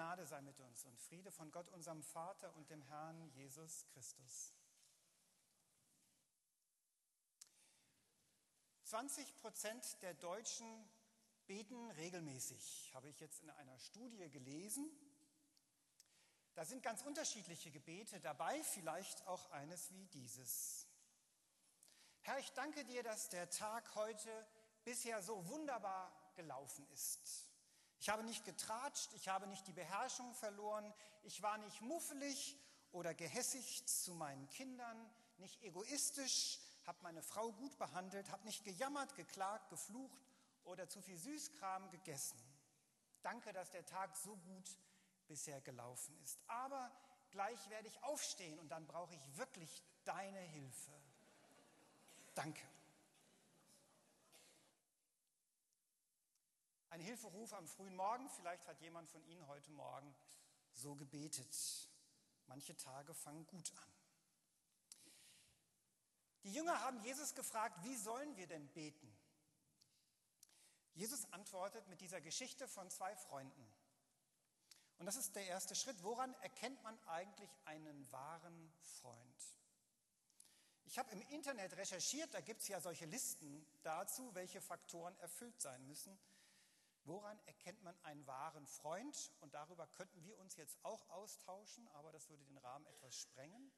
Gnade sei mit uns und Friede von Gott, unserem Vater und dem Herrn Jesus Christus. 20 Prozent der Deutschen beten regelmäßig, habe ich jetzt in einer Studie gelesen. Da sind ganz unterschiedliche Gebete dabei, vielleicht auch eines wie dieses. Herr, ich danke dir, dass der Tag heute bisher so wunderbar gelaufen ist. Ich habe nicht getratscht, ich habe nicht die Beherrschung verloren, ich war nicht muffelig oder gehässig zu meinen Kindern, nicht egoistisch, habe meine Frau gut behandelt, habe nicht gejammert, geklagt, geflucht oder zu viel Süßkram gegessen. Danke, dass der Tag so gut bisher gelaufen ist. Aber gleich werde ich aufstehen und dann brauche ich wirklich deine Hilfe. Danke. Ein Hilferuf am frühen Morgen, vielleicht hat jemand von Ihnen heute Morgen so gebetet. Manche Tage fangen gut an. Die Jünger haben Jesus gefragt, wie sollen wir denn beten? Jesus antwortet mit dieser Geschichte von zwei Freunden. Und das ist der erste Schritt. Woran erkennt man eigentlich einen wahren Freund? Ich habe im Internet recherchiert, da gibt es ja solche Listen dazu, welche Faktoren erfüllt sein müssen. Woran erkennt man einen wahren Freund? Und darüber könnten wir uns jetzt auch austauschen, aber das würde den Rahmen etwas sprengen.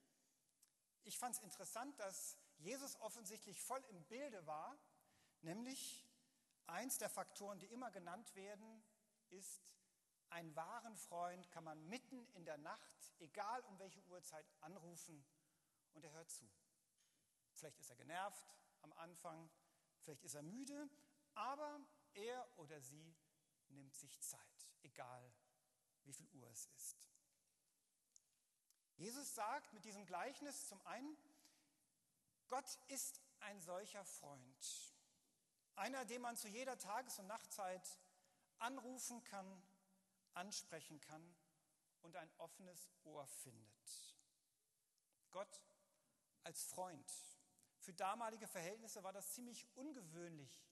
Ich fand es interessant, dass Jesus offensichtlich voll im Bilde war, nämlich eins der Faktoren, die immer genannt werden, ist, einen wahren Freund kann man mitten in der Nacht, egal um welche Uhrzeit, anrufen und er hört zu. Vielleicht ist er genervt am Anfang, vielleicht ist er müde, aber er oder sie nimmt sich Zeit, egal wie viel Uhr es ist. Jesus sagt mit diesem Gleichnis zum einen, Gott ist ein solcher Freund, einer, den man zu jeder Tages- und Nachtzeit anrufen kann, ansprechen kann und ein offenes Ohr findet. Gott als Freund. Für damalige Verhältnisse war das ziemlich ungewöhnlich,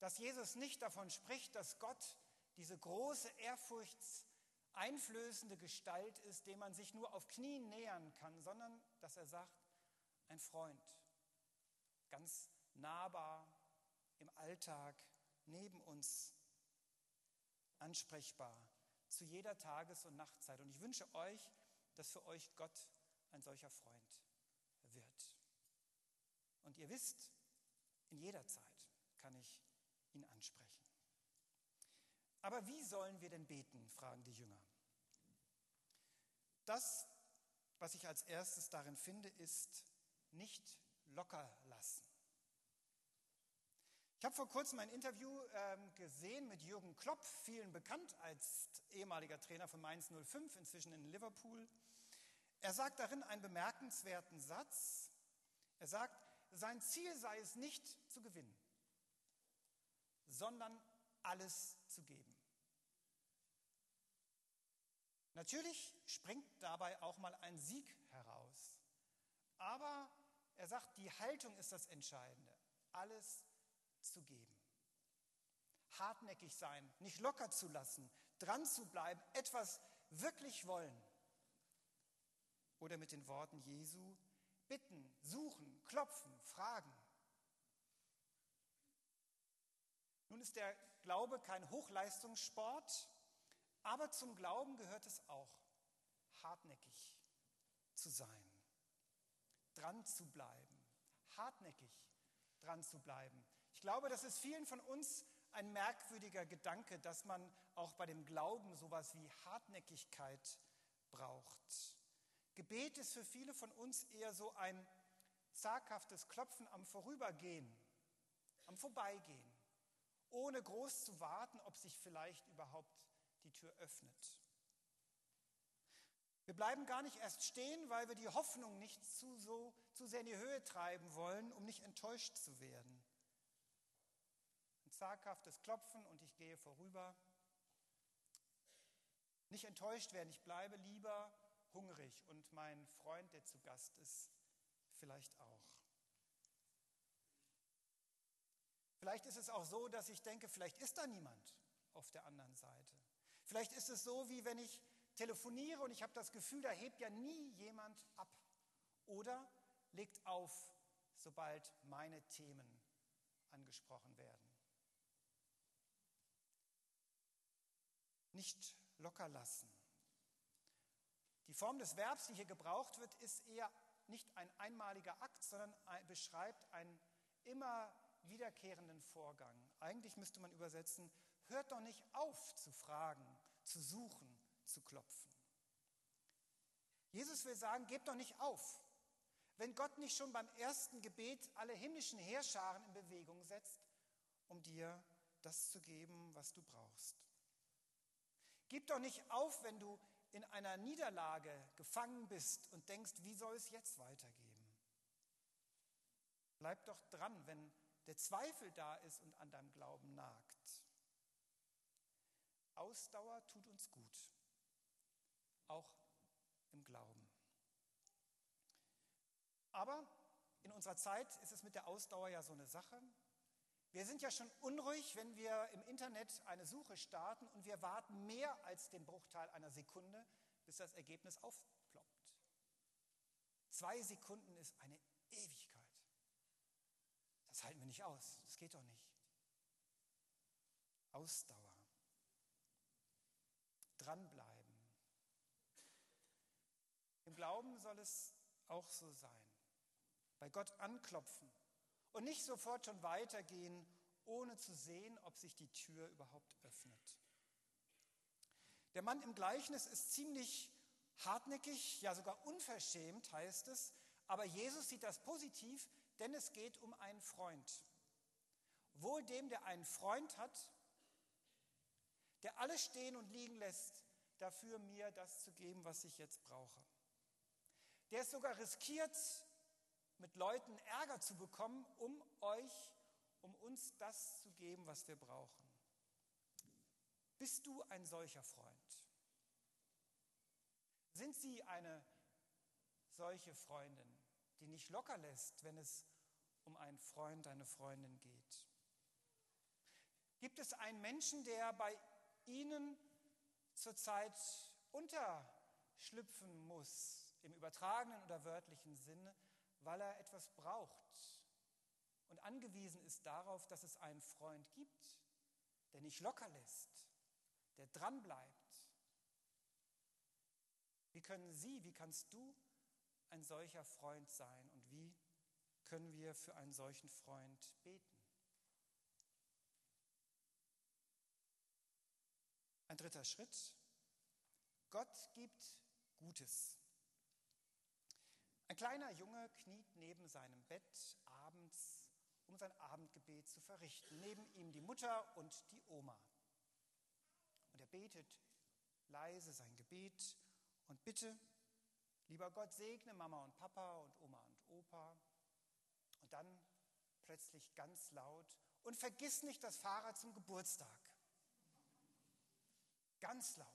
dass Jesus nicht davon spricht, dass Gott diese große, ehrfurchtseinflößende Gestalt ist, dem man sich nur auf Knien nähern kann, sondern dass er sagt, ein Freund, ganz nahbar im Alltag, neben uns, ansprechbar, zu jeder Tages- und Nachtzeit. Und ich wünsche euch, dass für euch Gott ein solcher Freund wird. Und ihr wisst, in jeder Zeit kann ich ihn ansprechen. Aber wie sollen wir denn beten, fragen die Jünger. Das, was ich als erstes darin finde, ist nicht locker lassen. Ich habe vor kurzem ein Interview ähm, gesehen mit Jürgen Klopp, vielen bekannt als ehemaliger Trainer von Mainz 05, inzwischen in Liverpool. Er sagt darin einen bemerkenswerten Satz. Er sagt, sein Ziel sei es nicht zu gewinnen sondern alles zu geben. Natürlich springt dabei auch mal ein Sieg heraus. Aber er sagt, die Haltung ist das Entscheidende. Alles zu geben. Hartnäckig sein, nicht locker zu lassen, dran zu bleiben, etwas wirklich wollen. Oder mit den Worten Jesu, bitten, suchen, klopfen, fragen. Nun ist der Glaube kein Hochleistungssport, aber zum Glauben gehört es auch, hartnäckig zu sein, dran zu bleiben, hartnäckig dran zu bleiben. Ich glaube, das ist vielen von uns ein merkwürdiger Gedanke, dass man auch bei dem Glauben sowas wie Hartnäckigkeit braucht. Gebet ist für viele von uns eher so ein zaghaftes Klopfen am Vorübergehen, am Vorbeigehen ohne groß zu warten, ob sich vielleicht überhaupt die Tür öffnet. Wir bleiben gar nicht erst stehen, weil wir die Hoffnung nicht zu, so, zu sehr in die Höhe treiben wollen, um nicht enttäuscht zu werden. Ein zaghaftes Klopfen und ich gehe vorüber. Nicht enttäuscht werden, ich bleibe lieber hungrig und mein Freund, der zu Gast ist, vielleicht auch. Vielleicht ist es auch so, dass ich denke, vielleicht ist da niemand auf der anderen Seite. Vielleicht ist es so, wie wenn ich telefoniere und ich habe das Gefühl, da hebt ja nie jemand ab. Oder legt auf, sobald meine Themen angesprochen werden. Nicht locker lassen. Die Form des Verbs, die hier gebraucht wird, ist eher nicht ein einmaliger Akt, sondern beschreibt einen immer wiederkehrenden Vorgang. Eigentlich müsste man übersetzen, hört doch nicht auf zu fragen, zu suchen, zu klopfen. Jesus will sagen, gebt doch nicht auf. Wenn Gott nicht schon beim ersten Gebet alle himmlischen Heerscharen in Bewegung setzt, um dir das zu geben, was du brauchst. Gib doch nicht auf, wenn du in einer Niederlage gefangen bist und denkst, wie soll es jetzt weitergehen? Bleib doch dran, wenn der Zweifel da ist und an deinem Glauben nagt. Ausdauer tut uns gut, auch im Glauben. Aber in unserer Zeit ist es mit der Ausdauer ja so eine Sache. Wir sind ja schon unruhig, wenn wir im Internet eine Suche starten und wir warten mehr als den Bruchteil einer Sekunde, bis das Ergebnis aufploppt. Zwei Sekunden ist eine Ewigkeit. Das halten wir nicht aus. Das geht doch nicht. Ausdauer. Dranbleiben. Im Glauben soll es auch so sein. Bei Gott anklopfen und nicht sofort schon weitergehen, ohne zu sehen, ob sich die Tür überhaupt öffnet. Der Mann im Gleichnis ist ziemlich hartnäckig, ja sogar unverschämt heißt es, aber Jesus sieht das positiv, denn es geht um einen Freund. Wohl dem, der einen Freund hat, der alles stehen und liegen lässt, dafür mir das zu geben, was ich jetzt brauche. Der es sogar riskiert, mit Leuten Ärger zu bekommen, um euch, um uns das zu geben, was wir brauchen. Bist du ein solcher Freund? Sind Sie eine solche Freundin, die nicht locker lässt, wenn es um einen Freund, eine Freundin geht? Gibt es einen Menschen, der bei Ihnen zurzeit unterschlüpfen muss, im übertragenen oder wörtlichen Sinne, weil er etwas braucht und angewiesen ist darauf, dass es einen Freund gibt, der nicht locker lässt, der dranbleibt. Wie können Sie, wie kannst du ein solcher Freund sein und wie können wir für einen solchen Freund beten? Ein dritter Schritt. Gott gibt Gutes. Ein kleiner Junge kniet neben seinem Bett abends, um sein Abendgebet zu verrichten. Neben ihm die Mutter und die Oma. Und er betet leise sein Gebet und bitte, lieber Gott, segne Mama und Papa und Oma und Opa. Und dann plötzlich ganz laut, und vergiss nicht das Fahrrad zum Geburtstag. Ganz laut.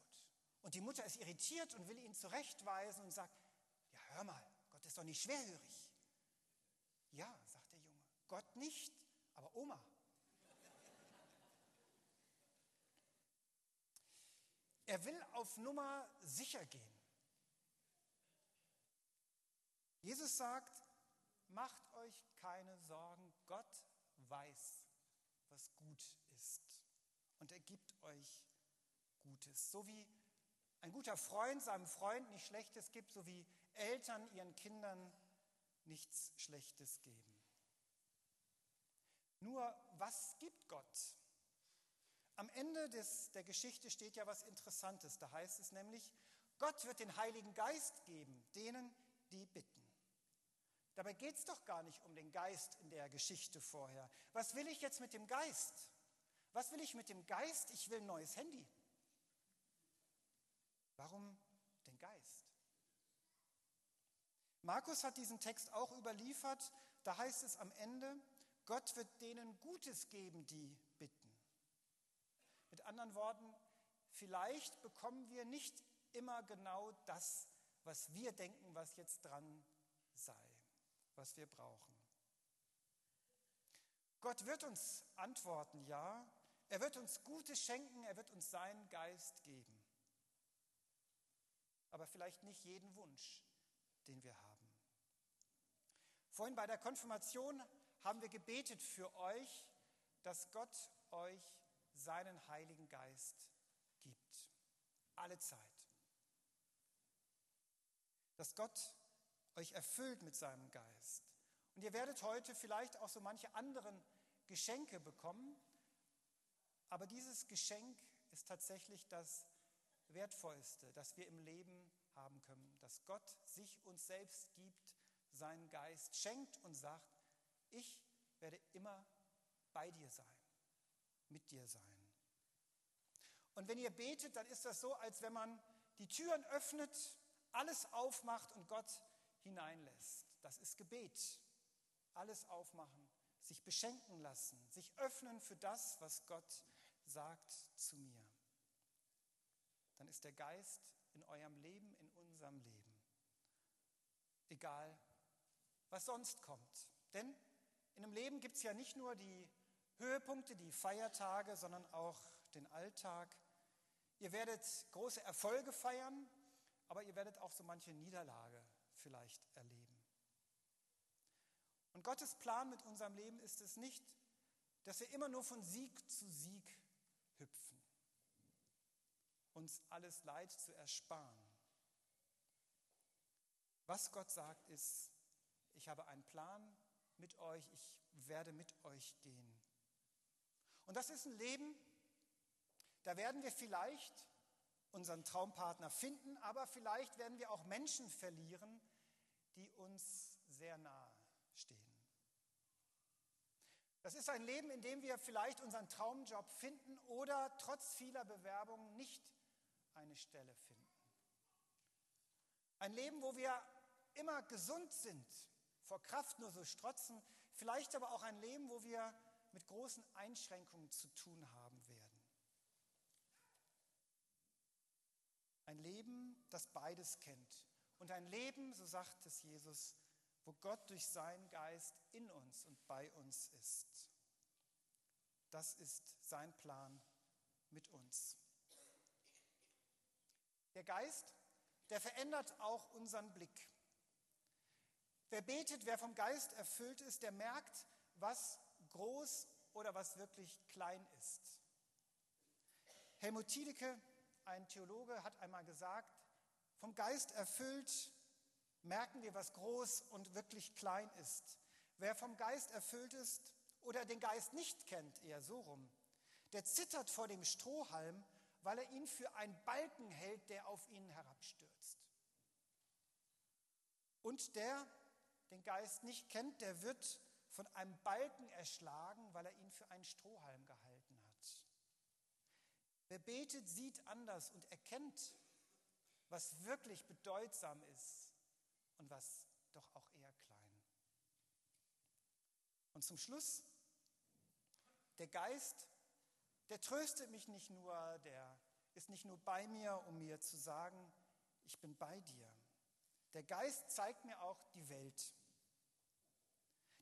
Und die Mutter ist irritiert und will ihn zurechtweisen und sagt, ja, hör mal, Gott ist doch nicht schwerhörig. Ja, sagt der Junge, Gott nicht, aber Oma. Er will auf Nummer sicher gehen. Jesus sagt, macht euch keine Sorgen, Gott weiß, was gut ist. Und er gibt euch Gutes. So wie ein guter Freund seinem Freund nicht Schlechtes gibt, so wie Eltern ihren Kindern nichts Schlechtes geben. Nur was gibt Gott? Am Ende des, der Geschichte steht ja was Interessantes. Da heißt es nämlich, Gott wird den Heiligen Geist geben, denen, die bitten. Dabei geht es doch gar nicht um den Geist in der Geschichte vorher. Was will ich jetzt mit dem Geist? Was will ich mit dem Geist? Ich will ein neues Handy. Warum den Geist? Markus hat diesen Text auch überliefert. Da heißt es am Ende, Gott wird denen Gutes geben, die bitten. Mit anderen Worten, vielleicht bekommen wir nicht immer genau das, was wir denken, was jetzt dran sei, was wir brauchen. Gott wird uns antworten, ja, Er wird uns Gutes schenken, er wird uns seinen Geist geben. Aber vielleicht nicht jeden Wunsch, den wir haben. Vorhin bei der Konfirmation haben wir gebetet für euch, dass Gott euch seinen Heiligen Geist gibt. Alle Zeit. Dass Gott euch erfüllt mit seinem Geist. Und ihr werdet heute vielleicht auch so manche anderen Geschenke bekommen, aber dieses Geschenk ist tatsächlich das Wertvollste, das wir im Leben haben können, dass Gott sich uns selbst gibt, seinen Geist schenkt und sagt, ich werde immer bei dir sein, mit dir sein. Und wenn ihr betet, dann ist das so, als wenn man die Türen öffnet, alles aufmacht und Gott hineinlässt. Das ist Gebet. Alles aufmachen, sich beschenken lassen, sich öffnen für das, was Gott sagt zu mir. Dann ist der Geist in eurem Leben, in unserem Leben. Egal, was sonst kommt. Denn in einem Leben gibt es ja nicht nur die Höhepunkte, die Feiertage, sondern auch den Alltag. Ihr werdet große Erfolge feiern, aber ihr werdet auch so manche Niederlage vielleicht erleben. Und Gottes Plan mit unserem Leben ist es nicht, dass wir immer nur von Sieg zu Sieg hüpfen, uns alles Leid zu ersparen. Was Gott sagt ist, ich habe einen Plan mit euch, ich werde mit euch gehen. Und das ist ein Leben, da werden wir vielleicht unseren Traumpartner finden, aber vielleicht werden wir auch Menschen verlieren, die uns sehr nahe stehen. Das ist ein Leben, in dem wir vielleicht unseren Traumjob finden oder trotz vieler Bewerbungen nicht eine Stelle finden. Ein Leben, wo wir immer gesund sind, vor Kraft nur so strotzen, vielleicht aber auch ein Leben, wo wir mit großen Einschränkungen zu tun haben werden. Ein Leben, das beides kennt. Und ein Leben, so sagt es Jesus, wo Gott durch seinen Geist in uns und bei uns ist. Das ist sein Plan mit uns. Der Geist, der verändert auch unseren Blick. Wer betet, wer vom Geist erfüllt ist, der merkt, was groß oder was wirklich klein ist. Helmut Thielicke, ein Theologe, hat einmal gesagt, vom Geist erfüllt merken wir, was groß und wirklich klein ist. Wer vom Geist erfüllt ist oder den Geist nicht kennt, eher so rum, der zittert vor dem Strohhalm, weil er ihn für einen Balken hält, der auf ihn herabstürzt. Und der den Geist nicht kennt, der wird von einem Balken erschlagen, weil er ihn für einen Strohhalm gehalten hat. Wer betet, sieht anders und erkennt, was wirklich bedeutsam ist und was doch auch eher klein. Und zum Schluss, der Geist, der tröstet mich nicht nur, der ist nicht nur bei mir, um mir zu sagen, ich bin bei dir. Der Geist zeigt mir auch die Welt.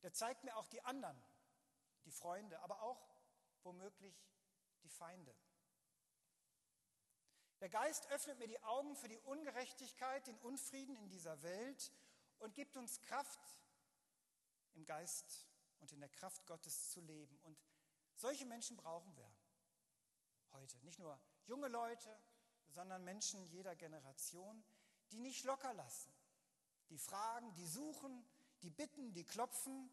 Der zeigt mir auch die anderen, die Freunde, aber auch womöglich die Feinde. Der Geist öffnet mir die Augen für die Ungerechtigkeit, den Unfrieden in dieser Welt und gibt uns Kraft, im Geist und in der Kraft Gottes zu leben. Und solche Menschen brauchen wir heute. Nicht nur junge Leute, sondern Menschen jeder Generation, die nicht locker lassen, die fragen, die suchen, die bitten, die klopfen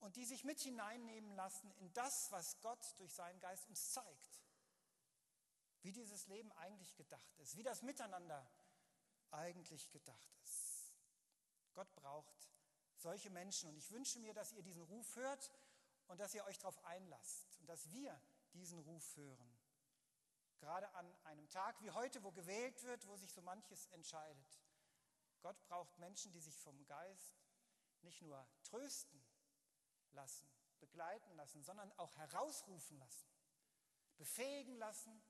und die sich mit hineinnehmen lassen in das, was Gott durch seinen Geist uns zeigt. Wie dieses Leben eigentlich gedacht ist, wie das Miteinander eigentlich gedacht ist. Gott braucht solche Menschen und ich wünsche mir, dass ihr diesen Ruf hört und dass ihr euch darauf einlasst und dass wir diesen Ruf hören. Gerade an einem Tag wie heute, wo gewählt wird, wo sich so manches entscheidet. Gott braucht Menschen, die sich vom Geist nicht nur trösten lassen, begleiten lassen, sondern auch herausrufen lassen, befähigen lassen,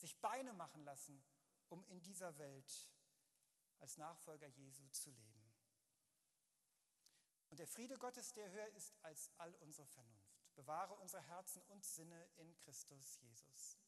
sich Beine machen lassen, um in dieser Welt als Nachfolger Jesu zu leben. Und der Friede Gottes, der höher ist als all unsere Vernunft. Bewahre unsere Herzen und Sinne in Christus Jesus.